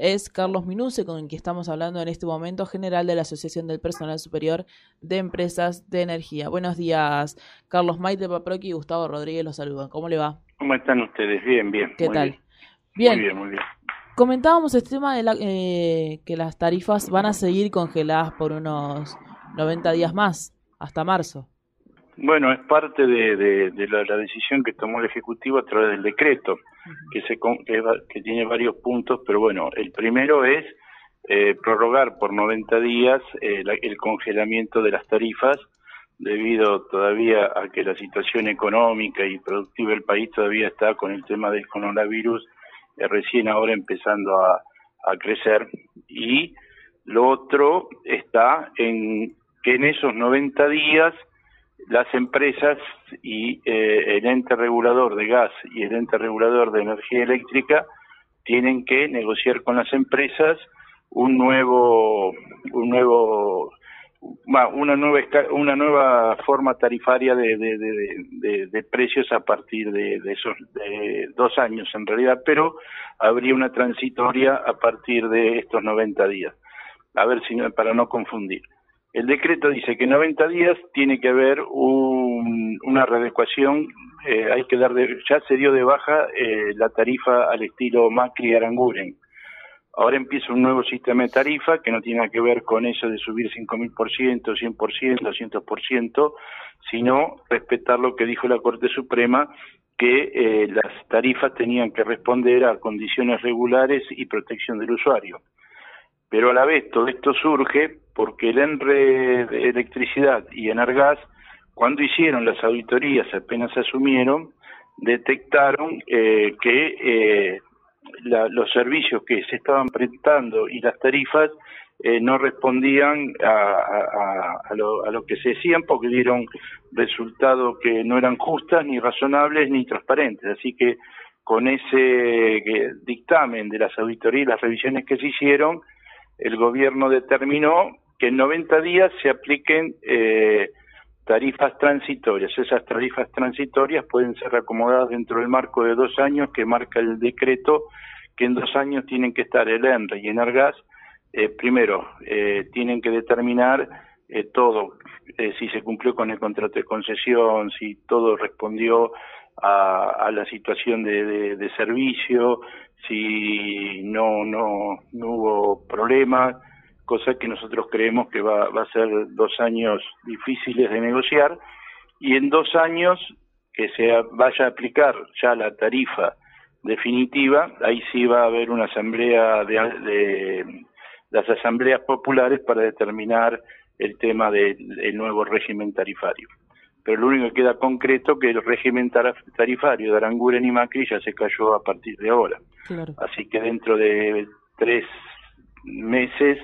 es Carlos Minuse, con quien estamos hablando en este momento, general de la Asociación del Personal Superior de Empresas de Energía. Buenos días, Carlos Maite Paproqui y Gustavo Rodríguez los saludan. ¿Cómo le va? ¿Cómo están ustedes? Bien, bien. ¿Qué tal? Bien. Muy bien, muy bien. Comentábamos el tema de eh, que las tarifas van a seguir congeladas por unos 90 días más, hasta marzo. Bueno, es parte de, la, decisión que tomó el Ejecutivo a través del decreto, que, se, que, tiene varios puntos, pero bueno, el primero es eh, prorrogar por 90 días eh, el congelamiento de las tarifas, debido todavía a que la situación económica y productiva del país todavía está con el tema del coronavirus eh, recién ahora empezando a crecer. Y lo otro está en que en esos 90 días las empresas y eh, el ente regulador de gas y el ente regulador de energía eléctrica tienen que negociar con las empresas un nuevo un nuevo una nueva una nueva forma tarifaria de, precios a partir de, esos dos años en realidad pero habría una transitoria a partir de estos 90 días. A ver si para no confundir el decreto dice que en 90 días tiene que haber una readecuación, eh, hay que dar ya se dio de baja eh, la tarifa al estilo Macri Aranguren. Ahora empieza un nuevo sistema de tarifa que no tiene que ver con eso de subir 5.000%, 100%, 200%, sino respetar lo que dijo la Corte Suprema, que eh, las tarifas tenían que responder a condiciones regulares y protección del usuario. Pero a la vez todo esto surge porque el ENRE de Electricidad y Energas, cuando hicieron las auditorías, apenas asumieron, detectaron eh, que eh, los servicios que se estaban prestando y las tarifas eh, no respondían a, lo, a, lo, que se decían porque dieron resultados que no eran justas, ni razonables, ni transparentes. Así que con ese dictamen de las auditorías y las revisiones que se hicieron, el gobierno determinó que en 90 días se apliquen eh, tarifas transitorias. Esas tarifas transitorias pueden ser acomodadas dentro del marco de dos años que marca el decreto, que en dos años tienen que estar el ENRE y Energas. Eh, primero, eh, tienen que determinar todo, si se cumplió con el contrato de concesión, si todo respondió a, la situación de, servicio, si no, no hubo problemas, cosa que nosotros creemos que va, va a ser dos años difíciles de negociar, y en dos años que se vaya a aplicar ya la tarifa definitiva, ahí sí va a haber una asamblea de, de las asambleas populares para determinar el tema del nuevo régimen tarifario pero lo único que queda concreto que el régimen tarifario de Aranguren y Macri ya se cayó a partir de ahora. Así que dentro de tres meses,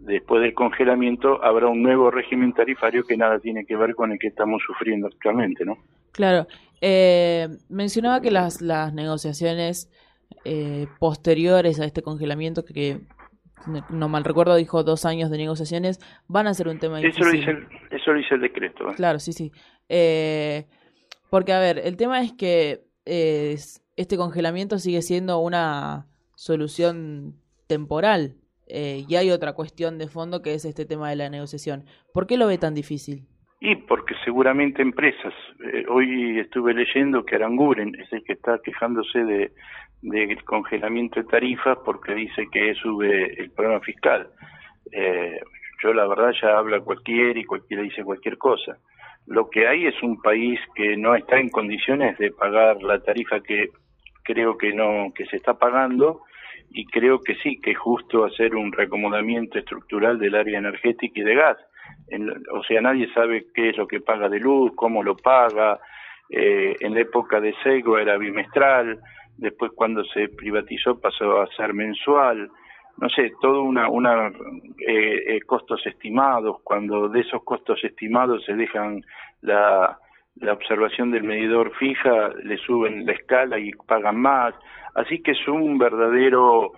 después del congelamiento, habrá un nuevo régimen tarifario que nada tiene que ver con el que estamos sufriendo actualmente, ¿no? Claro. Eh, mencionaba que las, las negociaciones eh, posteriores a este congelamiento que no mal recuerdo, dijo dos años de negociaciones, van a ser un tema difícil. Eso lo dice el, eso dice el decreto. ¿eh? Claro, sí, sí. Eh, porque, a ver, el tema es que eh, este congelamiento sigue siendo una solución temporal y hay otra cuestión de fondo que es este tema de la negociación. ¿Por qué lo ve tan difícil? Y porque seguramente empresas, hoy estuve leyendo que Aranguren es el que está quejándose de, congelamiento de tarifas porque dice que sube el programa fiscal. Eh, yo la verdad ya habla cualquiera y cualquiera dice cualquier cosa. Lo que hay es un país que no está en condiciones de pagar la tarifa que creo que no que se está pagando y creo que sí que es justo hacer un reacomodamiento estructural del área energética y de gas. o sea, nadie sabe qué es lo que paga de luz, cómo lo paga. Eh, en la época de Sego era bimestral después cuando se privatizó pasó a ser mensual, no sé, todo una, una eh, eh, costos estimados, cuando de esos costos estimados se dejan la, la observación del medidor fija, le suben la escala y pagan más, así que es un verdadero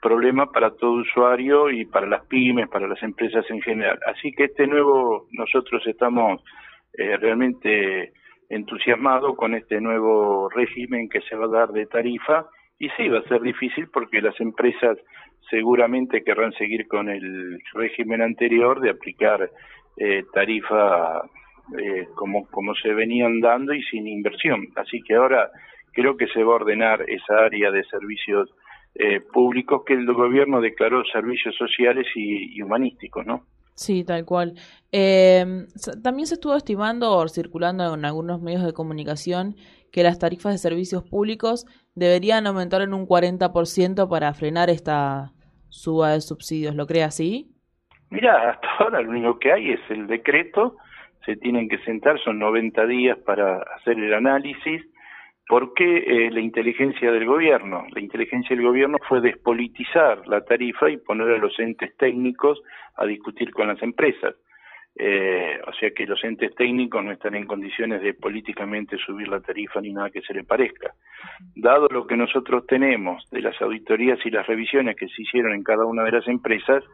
problema para todo usuario y para las pymes, para las empresas en general. Así que este nuevo, nosotros estamos eh, realmente entusiasmado con este nuevo régimen que se va a dar de tarifa y sí, va a ser difícil porque las empresas seguramente querrán seguir con el régimen anterior de aplicar eh, tarifa eh, como, como se venían dando y sin inversión. Así que ahora creo que se va a ordenar esa área de servicios eh, públicos que el gobierno declaró servicios sociales y, humanísticos, ¿no? Sí, tal cual. Eh, también se estuvo estimando o circulando en algunos medios de comunicación que las tarifas de servicios públicos deberían aumentar en un 40% para frenar esta suba de subsidios. ¿Lo cree así? Mira, hasta ahora lo único que hay es el decreto, se tienen que sentar, son 90 días para hacer el análisis ¿Por qué eh, la inteligencia del gobierno? La inteligencia del gobierno fue despolitizar la tarifa y poner a los entes técnicos a discutir con las empresas. Eh, o sea que los entes técnicos no están en condiciones de políticamente subir la tarifa ni nada que se le parezca. Dado lo que nosotros tenemos de las auditorías y las revisiones que se hicieron en cada una de las empresas,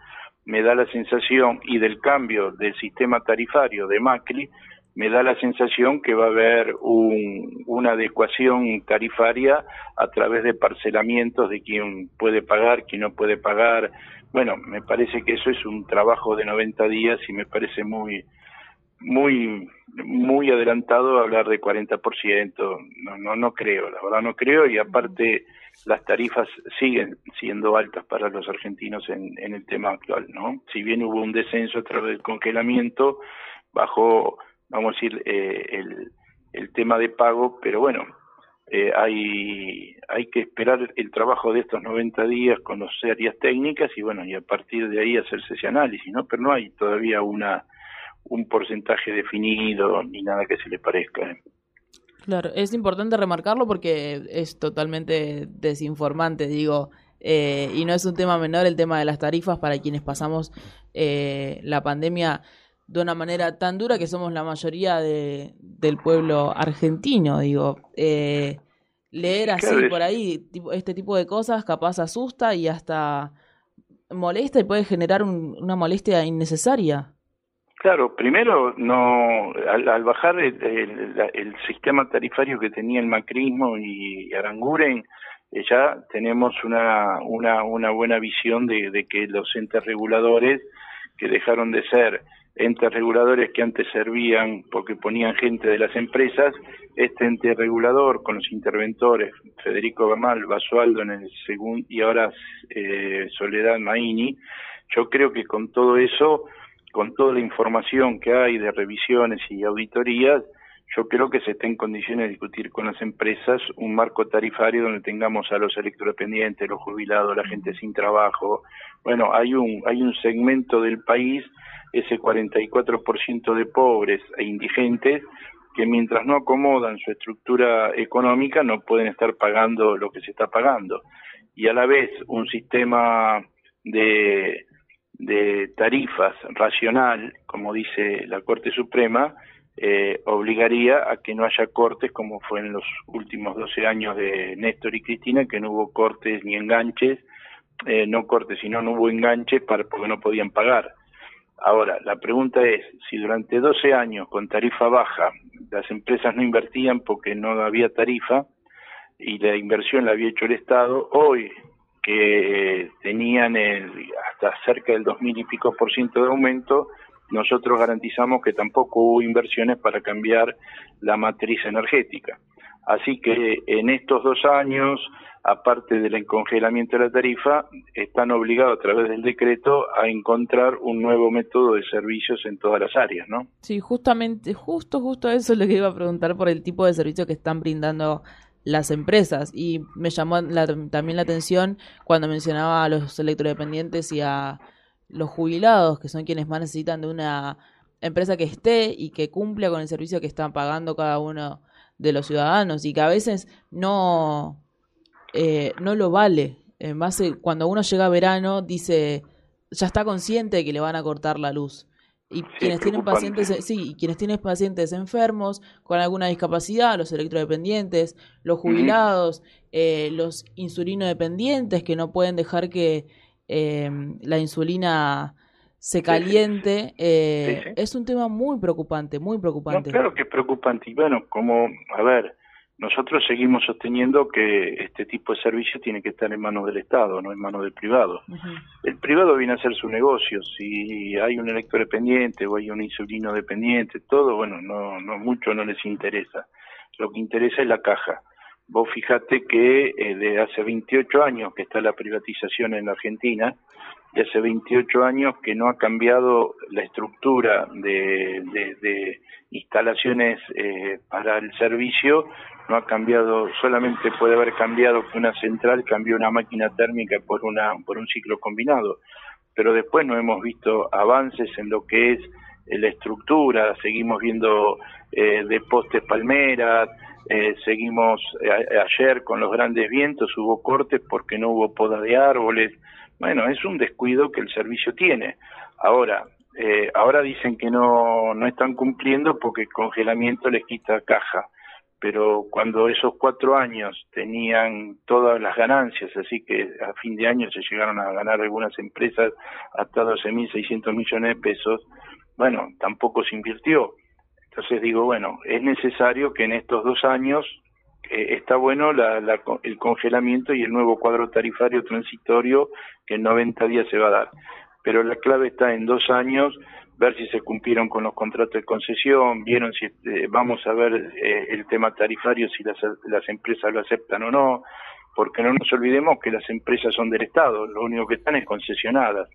me da la sensación y del cambio del sistema tarifario de Macri, me da la sensación que va a haber una adecuación tarifaria a través de parcelamientos de quién puede pagar, quién no puede pagar. Bueno, me parece que eso es un trabajo de 90 días y me parece muy muy muy adelantado hablar de 40%. No no no creo, la verdad no creo y aparte las tarifas siguen siendo altas para los argentinos en, en el tema actual, ¿no? Si bien hubo un descenso a través del congelamiento, bajó vamos a decir, eh, el, tema de pago, pero bueno, eh, hay, hay que esperar el trabajo de estos 90 días, conocer áreas técnicas y bueno, y a partir de ahí hacerse ese análisis, ¿no? Pero no hay todavía una un porcentaje definido ni nada que se le parezca. ¿eh? Claro, es importante remarcarlo porque es totalmente desinformante, digo, eh, y no es un tema menor el tema de las tarifas para quienes pasamos eh, la pandemia de una manera tan dura que somos la mayoría de, del pueblo argentino, digo. Eh, leer así por ahí este tipo de cosas capaz asusta y hasta molesta y puede generar una molestia innecesaria. Claro, primero no al, bajar el, sistema tarifario que tenía el macrismo y Aranguren, eh, ya tenemos una, una, una buena visión de, de que los entes reguladores que dejaron de ser entes reguladores que antes servían porque ponían gente de las empresas, este ente regulador con los interventores, Federico Bernal, Basualdo en el segundo y ahora eh, Soledad Maini, yo creo que con todo eso, con toda la información que hay de revisiones y auditorías, yo creo que se está en condiciones de discutir con las empresas un marco tarifario donde tengamos a los electrodependientes, los jubilados, la gente sin trabajo. Bueno, hay un, hay un segmento del país ese 44% de pobres e indigentes que mientras no acomodan su estructura económica no pueden estar pagando lo que se está pagando. Y a la vez un sistema de, tarifas racional, como dice la Corte Suprema, eh, obligaría a que no haya cortes como fue en los últimos 12 años de Néstor y Cristina, que no hubo cortes ni enganches, eh, no cortes, sino no hubo enganches para, porque no podían pagar. Ahora, la pregunta es, si durante 12 años con tarifa baja las empresas no invertían porque no había tarifa y la inversión la había hecho el Estado, hoy que tenían el, hasta cerca del 2000 y pico por ciento de aumento, nosotros garantizamos que tampoco hubo inversiones para cambiar la matriz energética. Así que en estos dos años aparte del congelamiento de la tarifa, están obligados a través del decreto a encontrar un nuevo método de servicios en todas las áreas, ¿no? Sí, justamente, justo, justo eso es lo que iba a preguntar por el tipo de servicio que están brindando las empresas y me llamó también la atención cuando mencionaba a los electrodependientes y a los jubilados, que son quienes más necesitan de una empresa que esté y que cumpla con el servicio que están pagando cada uno de los ciudadanos y que a veces no eh, no lo vale. más cuando uno llega a verano, dice, ya está consciente de que le van a cortar la luz. Y quienes tienen pacientes, sí, quienes tienen pacientes enfermos con alguna discapacidad, los electrodependientes, los jubilados, eh, los insulino dependientes que no pueden dejar que em, la insulina se caliente, eh, es un tema muy preocupante, muy preocupante. claro que es preocupante. Y bueno, como, a ver, nosotros seguimos sosteniendo que este tipo de servicio tiene que estar en manos del Estado, no en manos del privado. El privado viene a hacer su negocio, si hay un elector dependiente o hay un insulino dependiente, todo, bueno, no, no mucho no les interesa. Lo que interesa es la caja. Vos fijate que eh, de hace 28 años que está la privatización en la Argentina, y hace 28 años que no ha cambiado la estructura de, de, instalaciones eh, para el servicio, no ha cambiado, solamente puede haber cambiado que una central cambió una máquina térmica por, una, por un ciclo combinado, pero después no hemos visto avances en lo que es eh, la estructura, seguimos viendo eh, de postes palmeras, eh, seguimos ayer con los grandes vientos, hubo cortes porque no hubo poda de árboles, bueno, es un descuido que el servicio tiene. Ahora, eh, ahora dicen que no, no están cumpliendo porque el congelamiento les quita caja, pero cuando esos cuatro años tenían todas las ganancias, así que a fin de año se llegaron a ganar algunas empresas hasta 12.600 millones de pesos, bueno, tampoco se invirtió. Entonces digo, bueno, es necesario que en estos dos años eh, está bueno el congelamiento y el nuevo cuadro tarifario transitorio que en 90 días se va a dar. Pero la clave está en dos años, ver si se cumplieron con los contratos de concesión, vieron si eh, vamos a ver eh, el tema tarifario, si las, las empresas lo aceptan o no, porque no nos olvidemos que las empresas son del Estado, lo único que están es concesionadas.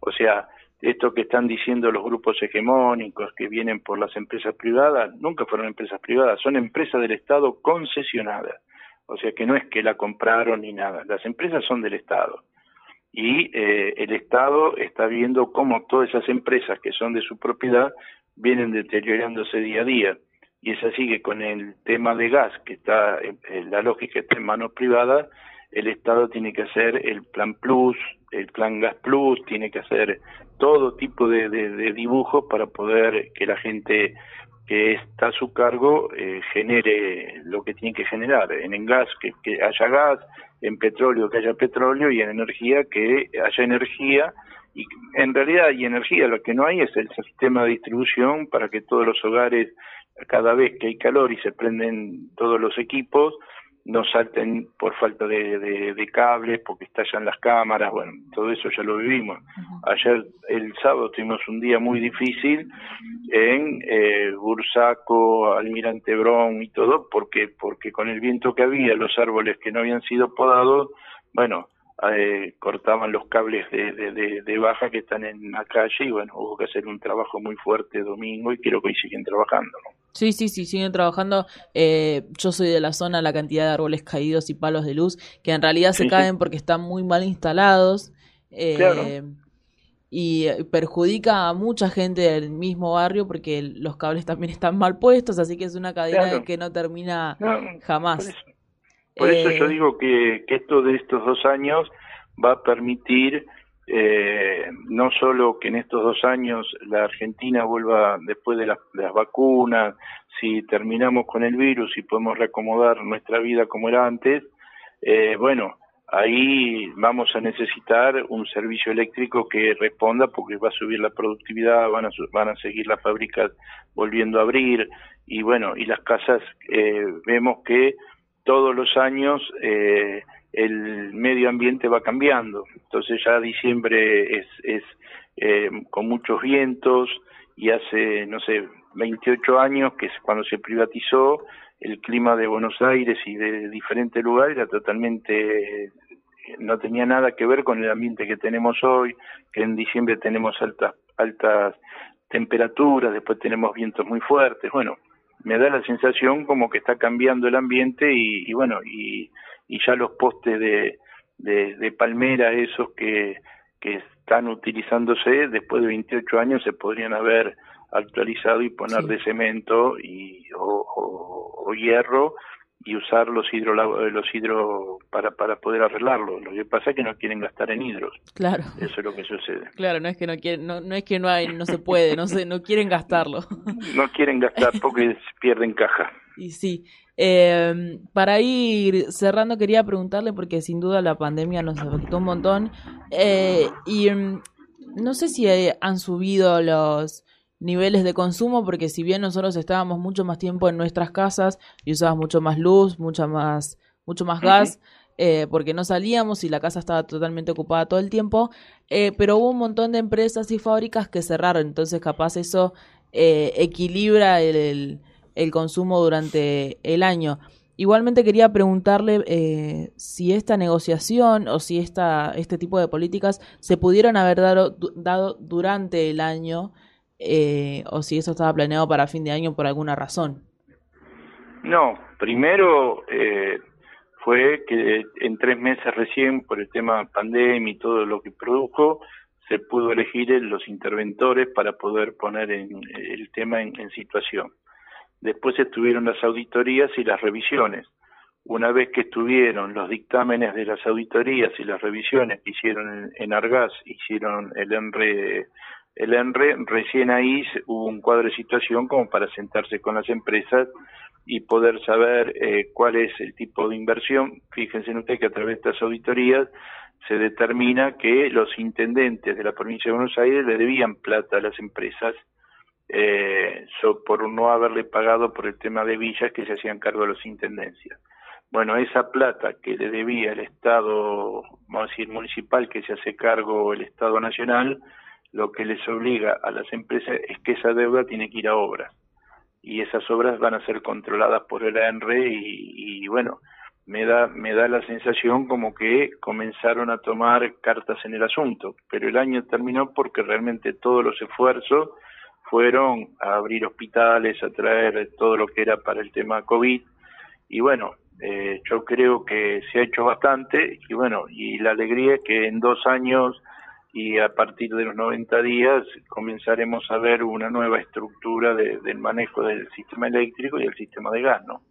O sea, esto que están diciendo los grupos hegemónicos que vienen por las empresas privadas, nunca fueron empresas privadas, son empresas del Estado concesionadas. O sea que no es que la compraron ni nada, las empresas son del Estado. Y eh, el Estado está viendo cómo todas esas empresas que son de su propiedad vienen deteriorándose día a día. Y es así que con el tema de gas, que está, la lógica está en manos privadas, el Estado tiene que hacer el Plan Plus, el Plan Gas Plus, tiene que hacer todo tipo de, de, dibujos para poder que la gente que está a su cargo eh, genere lo que tiene que generar. En, gas, que, que, haya gas, en petróleo, que haya petróleo, y en energía, que haya energía. Y en realidad hay energía, lo que no hay es el sistema de distribución para que todos los hogares, cada vez que hay calor y se prenden todos los equipos, no salten por falta de, de, cables, porque estallan las cámaras, bueno, todo eso ya lo vivimos. Ayer, el sábado, tuvimos un día muy difícil en eh, Bursaco, Almirante Brón y todo, porque porque con el viento que había, los árboles que no habían sido podados, bueno, eh, cortaban los cables de, de, de, baja que están en la calle y bueno, hubo que hacer un trabajo muy fuerte domingo y creo que hoy siguen trabajando. Sí, sí, sí, siguen trabajando. Eh, yo soy de la zona, la cantidad de árboles caídos y palos de luz, que en realidad se caen porque están muy mal instalados. Eh, y perjudica a mucha gente del mismo barrio porque los cables también están mal puestos, así que es una cadena que no termina jamás. Por eso yo eh, digo que, esto de estos dos años va a permitir eh, no solo que en estos dos años la Argentina vuelva después de, las vacunas, si terminamos con el virus y podemos reacomodar nuestra vida como era antes, eh, bueno, ahí vamos a necesitar un servicio eléctrico que responda porque va a subir la productividad, van a, van a seguir las fábricas volviendo a abrir y bueno, y las casas eh, vemos que todos los años eh, el medio ambiente va cambiando. Entonces ya diciembre es, es eh, con muchos vientos y hace, no sé, 28 años que es cuando se privatizó, el clima de Buenos Aires y de diferentes lugares era totalmente no tenía nada que ver con el ambiente que tenemos hoy, que en diciembre tenemos altas altas temperaturas, después tenemos vientos muy fuertes, bueno, me da la sensación como que está cambiando el ambiente y, bueno, y, y, ya los postes de, de, palmera, esos que, que están utilizándose, después de 28 años se podrían haber actualizado y poner de cemento y, o, o hierro y usar los hidro los hidro para para poder arreglarlo. Lo que pasa es que no quieren gastar en hidros. Claro. Eso es lo que sucede. Claro no es que no quieren no, no es que no hay no se puede no se no quieren gastarlo. No quieren gastar porque pierden caja. Y sí. Eh, para ir cerrando quería preguntarle porque sin duda la pandemia nos afectó un montón eh, y mm, no sé si han subido los niveles de consumo, porque si bien nosotros estábamos mucho más tiempo en nuestras casas y usábamos mucho más luz, mucha más, mucho más gas, eh, porque no salíamos y la casa estaba totalmente ocupada todo el tiempo, eh, pero hubo un montón de empresas y fábricas que cerraron, entonces capaz eso eh, equilibra el, el, consumo durante el año. Igualmente quería preguntarle si esta negociación o si esta, este tipo de políticas se pudieron haber dado, dado durante el año eh, o si eso estaba planeado para fin de año por alguna razón. No, primero eh, fue que en tres meses recién, por el tema pandemia y todo lo que produjo, se pudo elegir los interventores para poder poner en, el tema en situación. Después estuvieron las auditorías y las revisiones. Una vez que estuvieron los dictámenes de las auditorías y las revisiones que hicieron en, Argas, hicieron el ENRE, el ENRE, recién ahí hubo un cuadro de situación como para sentarse con las empresas y poder saber eh, cuál es el tipo de inversión. Fíjense en usted que a través de estas auditorías se determina que los intendentes de la provincia de Buenos Aires le debían plata a las empresas eh, por no haberle pagado por el tema de villas que se hacían cargo de las intendencias. Bueno, esa plata que le debía el Estado, vamos a decir, municipal, que se hace cargo el Estado nacional, lo que les obliga a las empresas es que esa deuda tiene que ir a obras. Y esas obras van a ser controladas por el ANRE y, y bueno, me da, me da la sensación como que comenzaron a tomar cartas en el asunto, pero el año terminó porque realmente todos los esfuerzos fueron a abrir hospitales, a traer todo lo que era para el tema COVID. Y bueno, eh, yo creo que se ha hecho bastante y bueno, y la alegría es que en dos años y a partir de los 90 días comenzaremos a ver una nueva estructura del manejo del sistema eléctrico y el sistema de gas, ¿no?